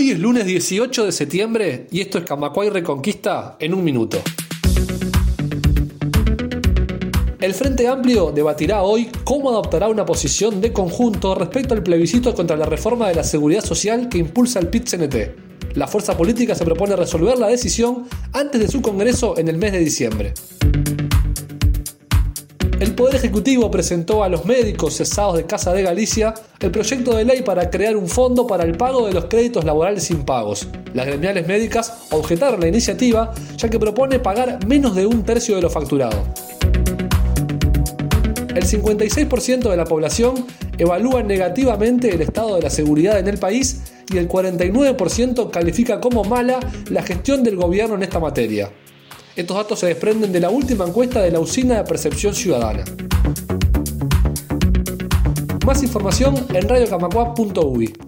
Hoy es lunes 18 de septiembre y esto es Camacuay Reconquista en un minuto. El Frente Amplio debatirá hoy cómo adoptará una posición de conjunto respecto al plebiscito contra la reforma de la seguridad social que impulsa el PIT-CNT. La fuerza política se propone resolver la decisión antes de su congreso en el mes de diciembre. El Poder Ejecutivo presentó a los médicos cesados de Casa de Galicia el proyecto de ley para crear un fondo para el pago de los créditos laborales impagos. Las gremiales médicas objetaron la iniciativa ya que propone pagar menos de un tercio de lo facturado. El 56% de la población evalúa negativamente el estado de la seguridad en el país y el 49% califica como mala la gestión del gobierno en esta materia. Estos datos se desprenden de la última encuesta de la Usina de Percepción Ciudadana. Más información en radiocamacua.uy.